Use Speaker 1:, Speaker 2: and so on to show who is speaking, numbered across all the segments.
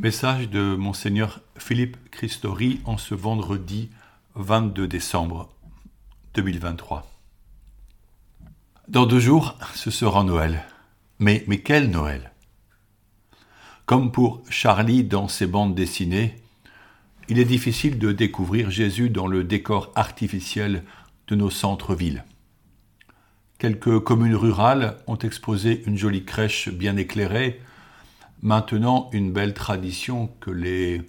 Speaker 1: Message de Monseigneur Philippe Christori en ce vendredi 22 décembre 2023. Dans deux jours, ce sera Noël. Mais, mais quel Noël? Comme pour Charlie dans ses bandes dessinées, il est difficile de découvrir Jésus dans le décor artificiel de nos centres-villes. Quelques communes rurales ont exposé une jolie crèche bien éclairée, maintenant une belle tradition que les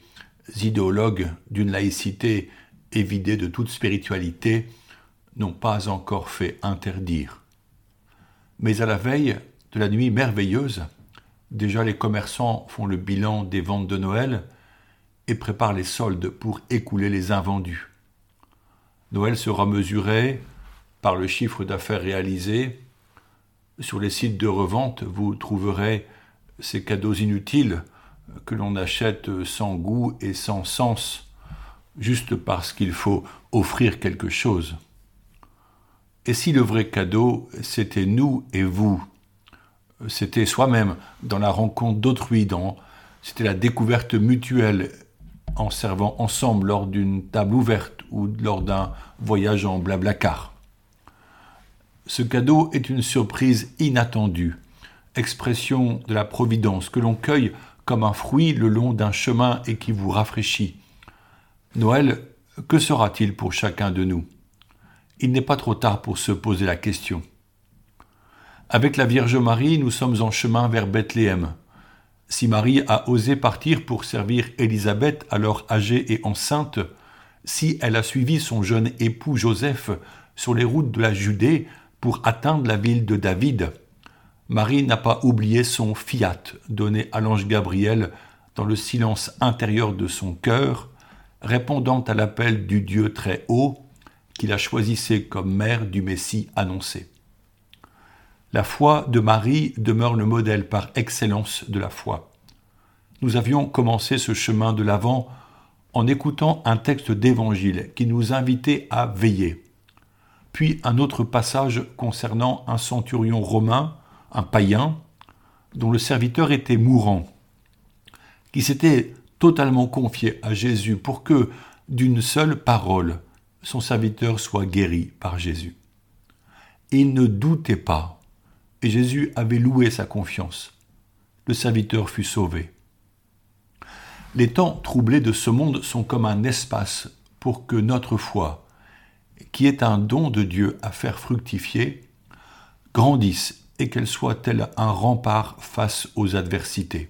Speaker 1: idéologues d'une laïcité évidée de toute spiritualité n'ont pas encore fait interdire. Mais à la veille de la nuit merveilleuse, déjà les commerçants font le bilan des ventes de Noël et préparent les soldes pour écouler les invendus. Noël sera mesuré par le chiffre d'affaires réalisé. Sur les sites de revente, vous trouverez ces cadeaux inutiles que l'on achète sans goût et sans sens, juste parce qu'il faut offrir quelque chose. Et si le vrai cadeau, c'était nous et vous, c'était soi-même, dans la rencontre d'autrui, c'était la découverte mutuelle en servant ensemble lors d'une table ouverte ou lors d'un voyage en blablacar. Ce cadeau est une surprise inattendue, expression de la providence que l'on cueille comme un fruit le long d'un chemin et qui vous rafraîchit. Noël, que sera-t-il pour chacun de nous? Il n'est pas trop tard pour se poser la question. Avec la Vierge Marie, nous sommes en chemin vers Bethléem. Si Marie a osé partir pour servir Élisabeth, alors âgée et enceinte, si elle a suivi son jeune époux Joseph sur les routes de la Judée pour atteindre la ville de David, Marie n'a pas oublié son fiat donné à l'ange Gabriel dans le silence intérieur de son cœur, répondant à l'appel du Dieu très haut qui la choisissait comme mère du Messie annoncé. La foi de Marie demeure le modèle par excellence de la foi. Nous avions commencé ce chemin de l'avant en écoutant un texte d'évangile qui nous invitait à veiller, puis un autre passage concernant un centurion romain un païen, dont le serviteur était mourant, qui s'était totalement confié à Jésus pour que, d'une seule parole, son serviteur soit guéri par Jésus. Il ne doutait pas, et Jésus avait loué sa confiance. Le serviteur fut sauvé. Les temps troublés de ce monde sont comme un espace pour que notre foi, qui est un don de Dieu à faire fructifier, grandisse et qu'elle soit telle un rempart face aux adversités.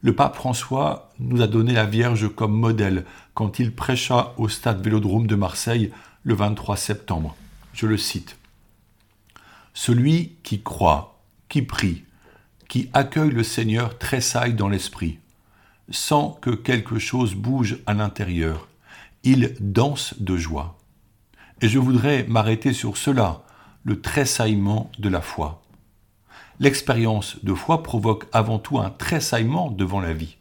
Speaker 1: Le pape François nous a donné la Vierge comme modèle quand il prêcha au stade Vélodrome de Marseille le 23 septembre. Je le cite. Celui qui croit, qui prie, qui accueille le Seigneur tressaille dans l'esprit, sans que quelque chose bouge à l'intérieur. Il danse de joie. Et je voudrais m'arrêter sur cela, le tressaillement de la foi. L'expérience de foi provoque avant tout un tressaillement devant la vie.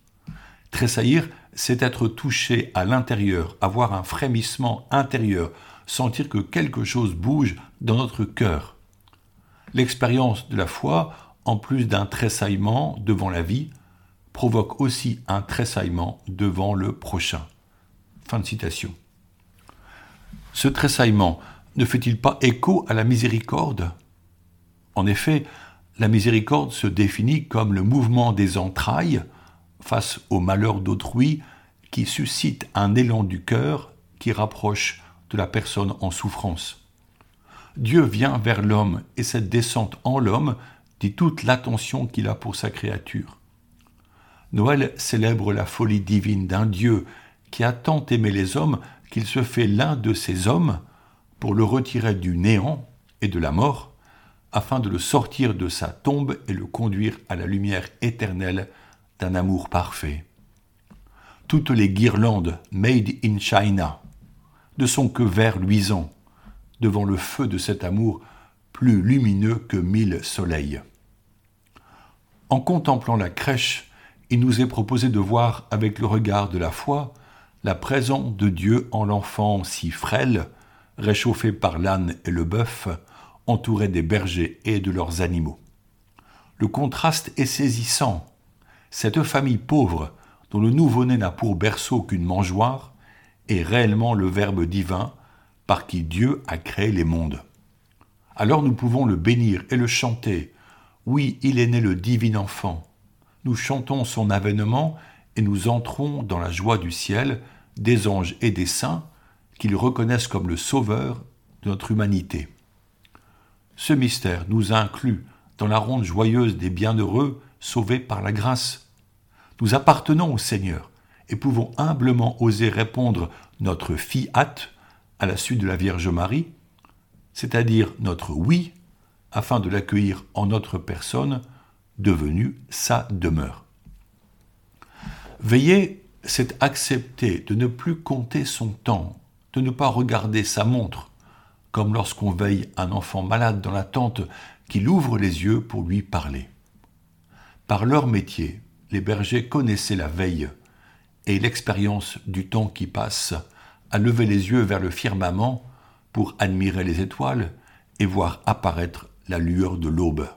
Speaker 1: Tressaillir, c'est être touché à l'intérieur, avoir un frémissement intérieur, sentir que quelque chose bouge dans notre cœur. L'expérience de la foi, en plus d'un tressaillement devant la vie, provoque aussi un tressaillement devant le prochain. Fin de citation. Ce tressaillement ne fait-il pas écho à la miséricorde? En effet, la miséricorde se définit comme le mouvement des entrailles face au malheur d'autrui qui suscite un élan du cœur qui rapproche de la personne en souffrance. Dieu vient vers l'homme et cette descente en l'homme dit toute l'attention qu'il a pour sa créature. Noël célèbre la folie divine d'un Dieu qui a tant aimé les hommes qu'il se fait l'un de ces hommes pour le retirer du néant et de la mort, afin de le sortir de sa tombe et le conduire à la lumière éternelle d'un amour parfait. Toutes les guirlandes made in China ne sont que vert luisant devant le feu de cet amour plus lumineux que mille soleils. En contemplant la crèche, il nous est proposé de voir avec le regard de la foi la présence de Dieu en l'enfant si frêle, réchauffé par l'âne et le bœuf, entouré des bergers et de leurs animaux. Le contraste est saisissant. cette famille pauvre, dont le nouveau-né n'a pour berceau qu'une mangeoire, est réellement le Verbe divin par qui Dieu a créé les mondes. Alors nous pouvons le bénir et le chanter. Oui, il est né le divin enfant. Nous chantons son avènement et nous entrons dans la joie du ciel, des anges et des saints, qu'ils reconnaissent comme le sauveur de notre humanité. Ce mystère nous inclut dans la ronde joyeuse des bienheureux sauvés par la grâce. Nous appartenons au Seigneur et pouvons humblement oser répondre notre fiat à la suite de la Vierge Marie, c'est-à-dire notre oui, afin de l'accueillir en notre personne, devenue sa demeure. Veiller, c'est accepter de ne plus compter son temps, de ne pas regarder sa montre, comme lorsqu'on veille un enfant malade dans la tente qu'il ouvre les yeux pour lui parler. Par leur métier, les bergers connaissaient la veille et l'expérience du temps qui passe à lever les yeux vers le firmament pour admirer les étoiles et voir apparaître la lueur de l'aube.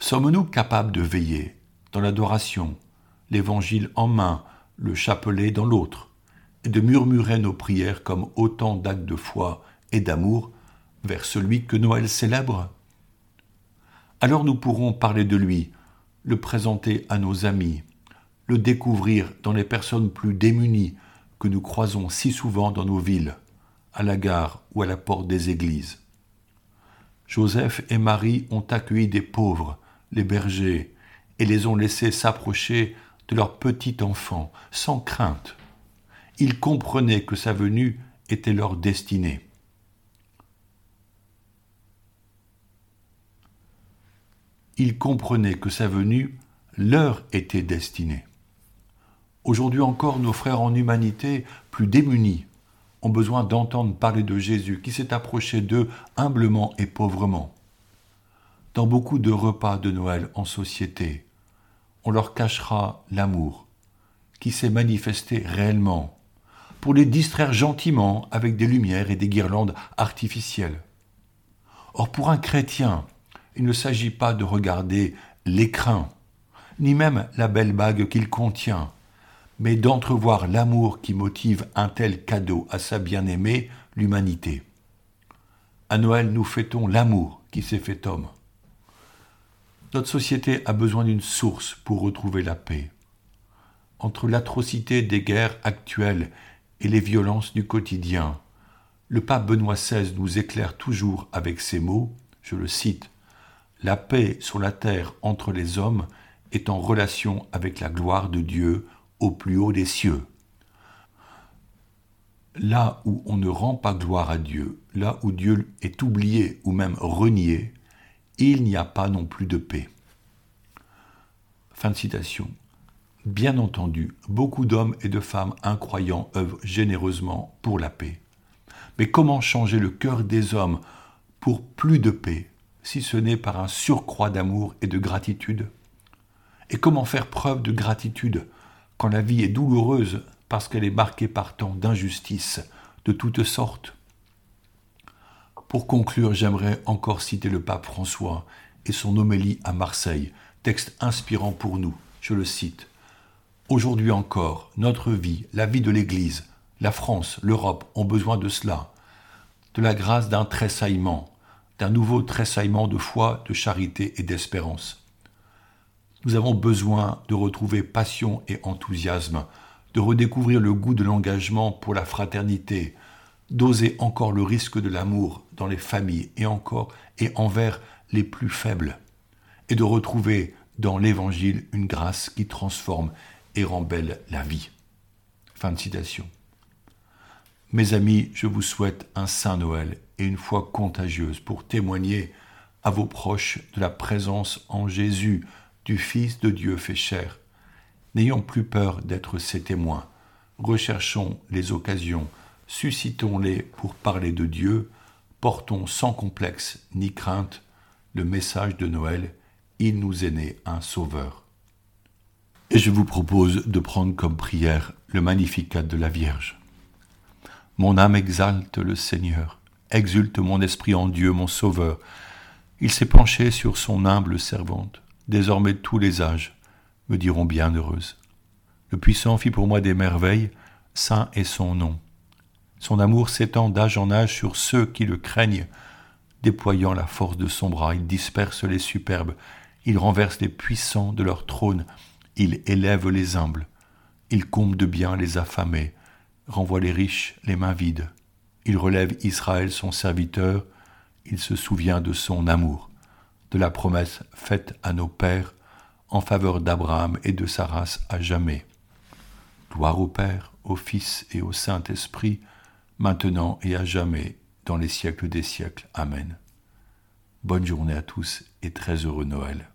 Speaker 1: Sommes-nous capables de veiller dans l'adoration, l'évangile en main, le chapelet dans l'autre, de murmurer nos prières comme autant d'actes de foi et d'amour vers celui que Noël célèbre Alors nous pourrons parler de lui, le présenter à nos amis, le découvrir dans les personnes plus démunies que nous croisons si souvent dans nos villes, à la gare ou à la porte des églises. Joseph et Marie ont accueilli des pauvres, les bergers, et les ont laissés s'approcher de leur petit enfant, sans crainte. Ils comprenaient que sa venue était leur destinée. Ils comprenaient que sa venue leur était destinée. Aujourd'hui encore, nos frères en humanité, plus démunis, ont besoin d'entendre parler de Jésus qui s'est approché d'eux humblement et pauvrement. Dans beaucoup de repas de Noël en société, on leur cachera l'amour qui s'est manifesté réellement pour les distraire gentiment avec des lumières et des guirlandes artificielles. Or pour un chrétien, il ne s'agit pas de regarder l'écrin, ni même la belle bague qu'il contient, mais d'entrevoir l'amour qui motive un tel cadeau à sa bien-aimée, l'humanité. À Noël, nous fêtons l'amour qui s'est fait homme. Notre société a besoin d'une source pour retrouver la paix. Entre l'atrocité des guerres actuelles et les violences du quotidien, le pape Benoît XVI nous éclaire toujours avec ces mots, je le cite, La paix sur la terre entre les hommes est en relation avec la gloire de Dieu au plus haut des cieux. Là où on ne rend pas gloire à Dieu, là où Dieu est oublié ou même renié, il n'y a pas non plus de paix. Fin de citation. Bien entendu, beaucoup d'hommes et de femmes incroyants œuvrent généreusement pour la paix. Mais comment changer le cœur des hommes pour plus de paix, si ce n'est par un surcroît d'amour et de gratitude? Et comment faire preuve de gratitude quand la vie est douloureuse parce qu'elle est marquée par tant d'injustices de toutes sortes? Pour conclure, j'aimerais encore citer le pape François et son homélie à Marseille, texte inspirant pour nous. Je le cite. Aujourd'hui encore, notre vie, la vie de l'Église, la France, l'Europe ont besoin de cela, de la grâce d'un tressaillement, d'un nouveau tressaillement de foi, de charité et d'espérance. Nous avons besoin de retrouver passion et enthousiasme, de redécouvrir le goût de l'engagement pour la fraternité, d'oser encore le risque de l'amour dans les familles et encore et envers les plus faibles, et de retrouver dans l'Évangile une grâce qui transforme et la vie. Fin de citation. Mes amis, je vous souhaite un Saint Noël et une foi contagieuse pour témoigner à vos proches de la présence en Jésus du Fils de Dieu fait chair. N'ayons plus peur d'être ses témoins. Recherchons les occasions, suscitons-les pour parler de Dieu, portons sans complexe ni crainte le message de Noël, il nous est né un Sauveur. Et je vous propose de prendre comme prière le Magnificat de la Vierge. Mon âme exalte le Seigneur, exulte mon esprit en Dieu, mon Sauveur. Il s'est penché sur son humble servante désormais tous les âges. me diront bienheureuse. Le puissant fit pour moi des merveilles, saint est son nom. Son amour s'étend d'âge en âge sur ceux qui le craignent. Déployant la force de son bras, il disperse les superbes, il renverse les puissants de leur trône, il élève les humbles, il comble de bien les affamés, renvoie les riches les mains vides. Il relève Israël son serviteur, il se souvient de son amour, de la promesse faite à nos pères en faveur d'Abraham et de sa race à jamais. Gloire au Père, au Fils et au Saint-Esprit, maintenant et à jamais, dans les siècles des siècles. Amen. Bonne journée à tous et très heureux Noël.